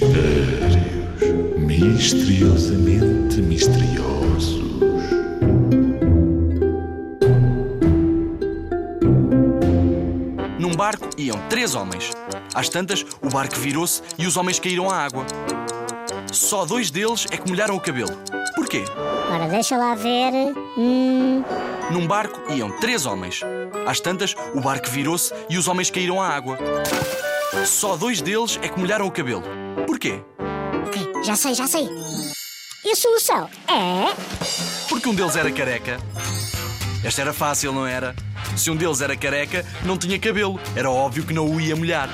Mistérios misteriosamente misteriosos. Num barco iam três homens. Às tantas, o barco virou-se e os homens caíram à água. Só dois deles é que molharam o cabelo. Porquê? Ora, deixa lá ver. Hum, Num barco iam três homens. Às tantas, o barco virou-se e os homens caíram à água. Só dois deles é que molharam o cabelo. Porquê? ok, já sei, já sei. E a solução é. Porque um deles era careca. Esta era fácil, não era? Se um deles era careca, não tinha cabelo. Era óbvio que não o ia molhar.